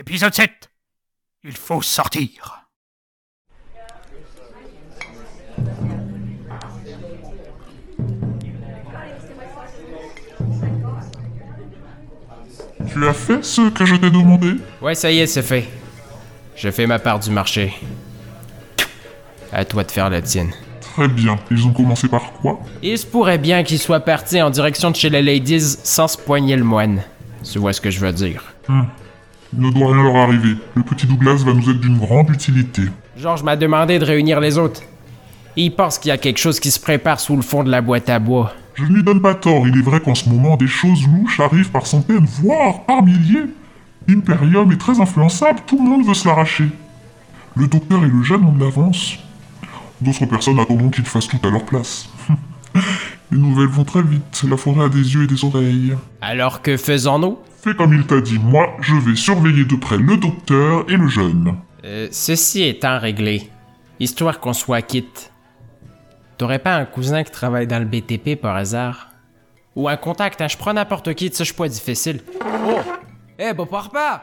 Épisode 7. Il faut sortir. Tu as fait ce que je t'ai demandé? Ouais, ça y est, c'est fait. Je fais ma part du marché. À toi de faire la tienne. Très bien. Ils ont commencé par quoi? Il se pourrait bien qu'ils soient partis en direction de chez les ladies sans se poigner le moine. Tu vois ce que je veux dire. Il ne doit rien leur arriver. Le petit Douglas va nous être d'une grande utilité. Georges m'a demandé de réunir les autres. Il pense qu'il y a quelque chose qui se prépare sous le fond de la boîte à bois. Je ne lui donne pas tort, il est vrai qu'en ce moment, des choses louches arrivent par centaines, voire par milliers. Imperium est très influençable, tout le monde veut se l'arracher. Le docteur et le jeune ont de l'avance. D'autres personnes attendront qu'ils fassent tout à leur place. Les nouvelles vont très vite, la forêt a des yeux et des oreilles. Alors que faisons-nous? Fais comme il t'a dit, moi, je vais surveiller de près le docteur et le jeune. Euh, ceci étant réglé, histoire qu'on soit quitte, t'aurais pas un cousin qui travaille dans le BTP par hasard? Ou un contact, hein, je prends n'importe qui, ça je suis pas difficile. Oh! Eh, bah pars pas!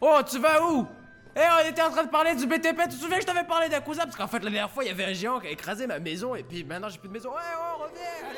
Oh, tu vas où? Eh, on était en train de parler du BTP, tu te souviens que je t'avais parlé d'un cousin? Parce qu'en fait, la dernière fois, il y avait un géant qui a écrasé ma maison, et puis maintenant j'ai plus de maison. Ouais, oh, reviens, allez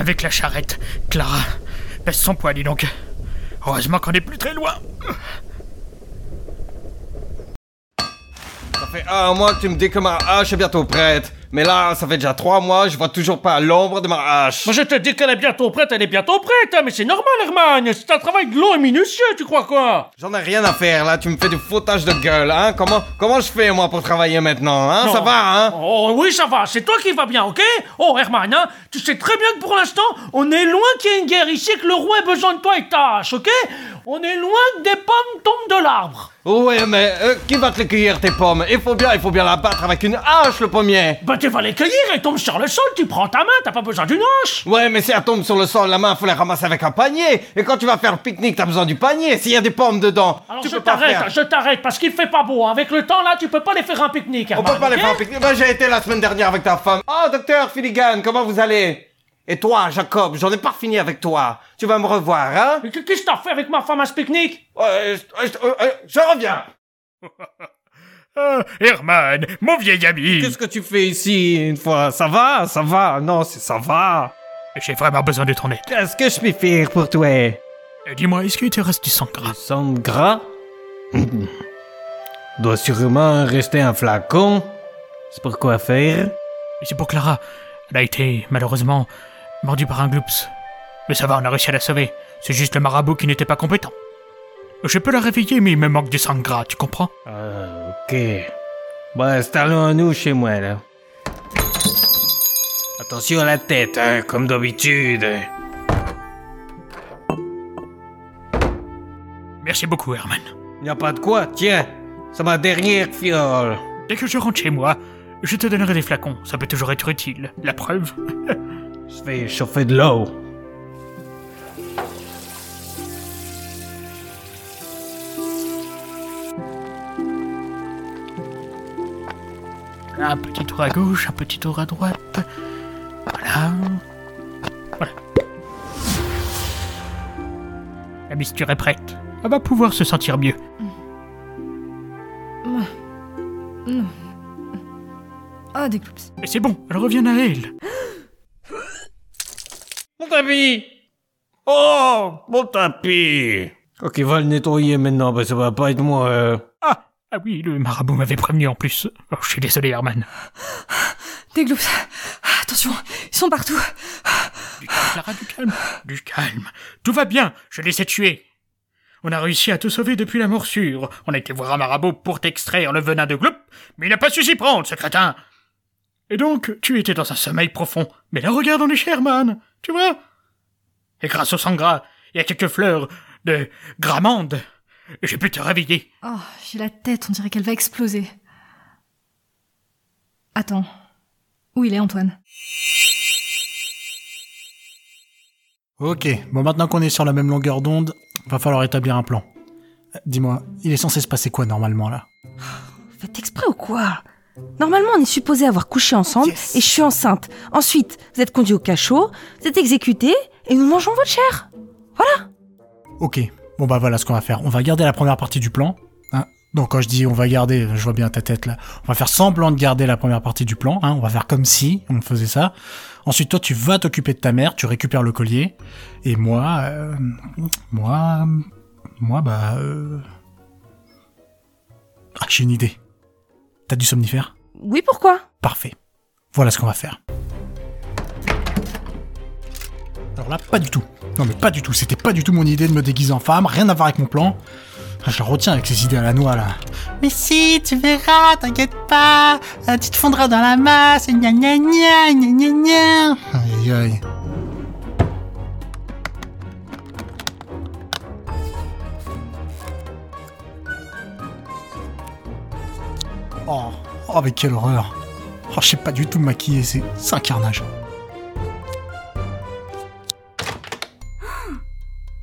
avec la charrette, Clara baisse son poids, dis donc. Heureusement qu'on n'est plus très loin. Ça fait un mois que tu me dis que ma hache est bientôt prête. Mais là, ça fait déjà trois mois, je vois toujours pas l'ombre de ma hache. Moi, je te dis qu'elle est bientôt prête, elle est bientôt prête, hein, mais c'est normal, Herman. C'est un travail long et minutieux, tu crois quoi? J'en ai rien à faire là, tu me fais du foutage de gueule, hein. Comment, comment je fais moi pour travailler maintenant, hein? Ça va, hein? Oh oui, ça va, c'est toi qui va bien, ok? Oh Herman, hein, tu sais très bien que pour l'instant, on est loin qu'il y ait une guerre ici, que le roi ait besoin de toi et ta hache, ok? On est loin que des pommes tombent de l'arbre. Ouais, mais euh, qui va te les cueillir tes pommes? Il faut bien, il faut bien la battre avec une hache le pommier. Bah tu vas les cueillir, elles tombent sur le sol, tu prends ta main, t'as pas besoin d'une hache. Ouais, mais si elle tombe sur le sol, la main, faut les ramasser avec un panier. Et quand tu vas faire le pique-nique, t'as besoin du panier. S'il y a des pommes dedans, Alors tu je peux pas t'arrête, faire. je t'arrête, parce qu'il fait pas beau. Avec le temps, là, tu peux pas les faire un pique-nique, On Herman, peut pas les faire un pique-nique. Ben, j'ai été la semaine dernière avec ta femme. Oh, docteur Finnegan, comment vous allez? Et toi, Jacob, j'en ai pas fini avec toi. Tu vas me revoir, hein Mais Qu'est-ce que t'as fait avec ma femme à ce pique-nique? Je, je- euh, euh, je reviens. Ah, Herman, mon vieil ami. Qu'est-ce que tu fais ici une fois? Ça va? Ça va? Non, c'est ça va. J'ai vraiment besoin de ton aide. Qu'est-ce que je peux faire pour toi? Euh, Dis-moi, est-ce qu'il te reste du sang gras? Sang gras? Doit sûrement rester un flacon. C'est pour quoi faire? Et C'est pour Clara. Elle a été, malheureusement, mordue par un gloops. Mais ça va, on a réussi à la sauver. C'est juste le marabout qui n'était pas compétent. Je peux la réveiller, mais il me manque du sang gras, tu comprends? Ah, ok. Bon, installons-nous chez moi, là. Attention à la tête, hein, comme d'habitude. Merci beaucoup, Herman. Y a pas de quoi, tiens. C'est ma dernière fiole. Dès que je rentre chez moi, je te donnerai des flacons. Ça peut toujours être utile. La preuve Je vais chauffer de l'eau. Un petit tour à gauche, un petit tour à droite. Voilà. Voilà. La mixture est prête. Elle va pouvoir se sentir mieux. Oh, des cloops. Et c'est bon, elle revient à elle. Mon tapis Oh, mon tapis Ok, va le nettoyer maintenant, bah ça va pas être moi. euh. Ah Ah oui, le marabout m'avait prévenu en plus. Oh, je suis désolé, Herman. Des gloops. Ah, Attention, ils sont partout. Du calme, Clara, du calme. Du calme. Tout va bien, je les ai tués. On a réussi à te sauver depuis la morsure. On a été voir un marabout pour t'extraire le venin de Gloup, mais il n'a pas su s'y prendre, ce crétin. Et donc, tu étais dans un sommeil profond. Mais là, regarde, on est chez Herman. Tu vois? Et grâce au sang gras et à quelques fleurs de gramande, j'ai pu te réveiller. Oh, j'ai la tête, on dirait qu'elle va exploser. Attends. Où il est, Antoine? Ok, bon maintenant qu'on est sur la même longueur d'onde, va falloir établir un plan. Euh, Dis-moi, il est censé se passer quoi normalement là? Faites exprès ou quoi? Normalement, on est supposé avoir couché ensemble Yes. et je suis enceinte. Ensuite, vous êtes conduit au cachot, vous êtes exécuté et nous mangeons votre chair. Ok, bon bah voilà ce qu'on va faire. On va garder la première partie du plan. Hein Donc quand je dis on va garder, je vois bien ta tête là. On va faire semblant de garder la première partie du plan. Hein on va faire comme si on faisait ça. Ensuite toi tu vas t'occuper de ta mère, tu récupères le collier. Et moi, euh, moi, moi bah... Euh... Ah j'ai une idée. T'as du somnifère Oui, pourquoi? Parfait. Voilà ce qu'on va faire. Alors là, pas du tout. Non mais pas du tout. C'était pas du tout mon idée de me déguiser en femme. Rien à voir avec mon plan. Ah, Je le retiens avec ces idées à la noix là. Mais si, tu verras, t'inquiète pas. Euh, tu te fondras dans la masse. Gna gna gna gna gna gna. Aïe aïe. Oh, mais quelle horreur. Oh, je sais pas du tout me maquiller, c'est c'est un carnage.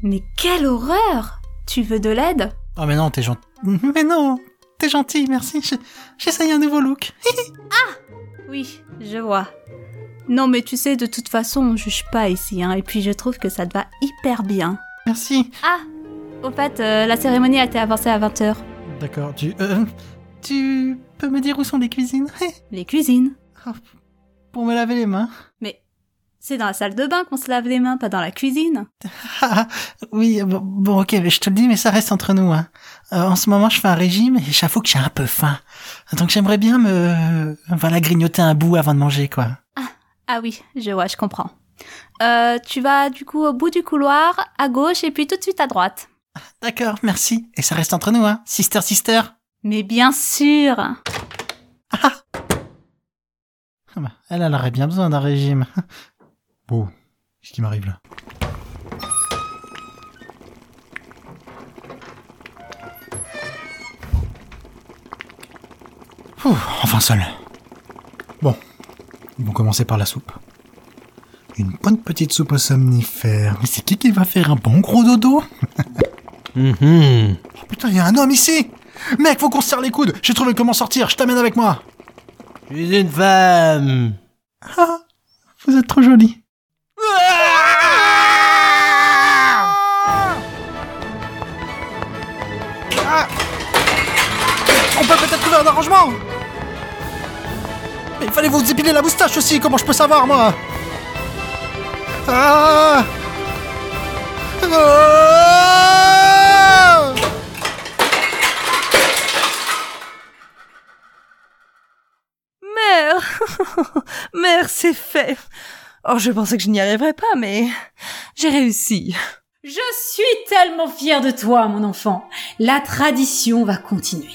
Mais quelle horreur Tu veux de l'aide? Oh mais non, t'es gentil. Mais non, t'es gentil, merci. Je- J'essaye un nouveau look. Oui, je vois. Non mais tu sais, de toute façon, on juge pas ici, hein, et puis je trouve que ça te va hyper bien. Merci. Ah Au fait, euh, la cérémonie a été avancée à 20h. D'accord, tu... euh, tu peux me dire où sont les cuisines? Les cuisines. Pour me laver les mains. Mais c'est dans la salle de bain qu'on se lave les mains, pas dans la cuisine. Ah, oui, bon, bon, ok, je te le dis, mais ça reste entre nous. Hein. Euh, en ce moment, je fais un régime et j'avoue que j'ai un peu faim. Donc j'aimerais bien me... Voilà, grignoter un bout avant de manger, quoi. Ah oui, je vois, je comprends. Euh, tu vas du coup au bout du couloir, à gauche, et puis tout de suite à droite. D'accord, merci. Et ça reste entre nous, hein. Sister, sister. Mais bien sûr Ah bah, elle, elle aurait bien besoin d'un régime. Bon, qu'est-ce qui m'arrive là? Ouh, enfin seul. Bon, ils vont commencer par la soupe. Une bonne petite soupe aux somnifères. Mais c'est qui qui va faire un bon gros dodo? Mhm. Oh putain, il y a un homme ici Mec, faut qu'on se serre les coudes. J'ai trouvé comment sortir, je t'amène avec moi. Je suis une femme. Ah, vous êtes trop jolie. Ah On peut peut-être trouver un arrangement. Mais il fallait vous épiler la moustache aussi, comment je peux savoir moi? Ah Ah Mère C'est fait Oh, je pensais que je n'y arriverais pas, mais j'ai réussi. Je suis tellement fière de toi, mon enfant. La tradition va continuer.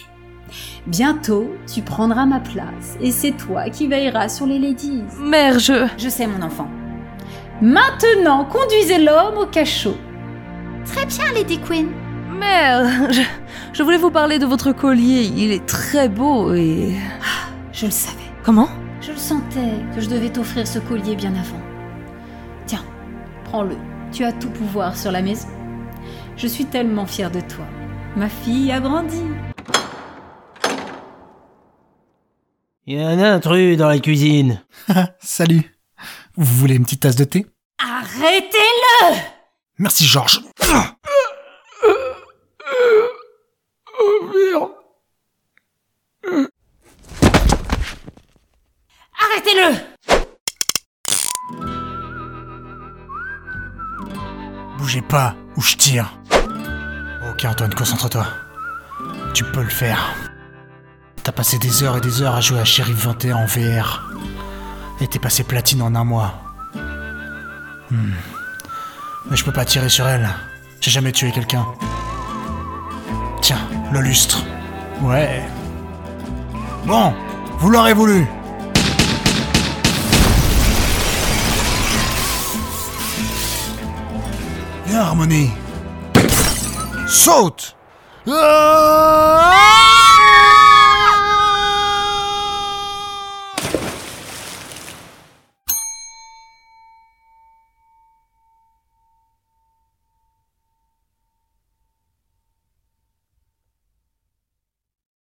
Bientôt, tu prendras ma place et c'est toi qui veilleras sur les ladies. Mère, je... Je sais, mon enfant. Maintenant, conduisez l'homme au cachot. Très bien, Lady Queen. Mère, je, je voulais vous parler de votre collier. Il est très beau et... Je le savais. Comment? Je le sentais que je devais t'offrir ce collier bien avant. Tiens, prends-le. Tu as tout pouvoir sur la maison. Je suis tellement fière de toi. Ma fille a grandi. Il y a un intrus dans la cuisine. Salut. Vous voulez une petite tasse de thé? Arrêtez-le Merci Georges. Arrêtez-le Bougez pas, ou je tire. Ok Antoine, concentre-toi. Tu peux le faire. T'as passé des heures et des heures à jouer à Sheriff 21 en VR. Et t'es passé platine en un mois. Hmm. Mais je peux pas tirer sur elle. J'ai jamais tué quelqu'un. Tiens, le lustre. Ouais. Bon, vous l'aurez voulu. Harmonie. Sout. Ah!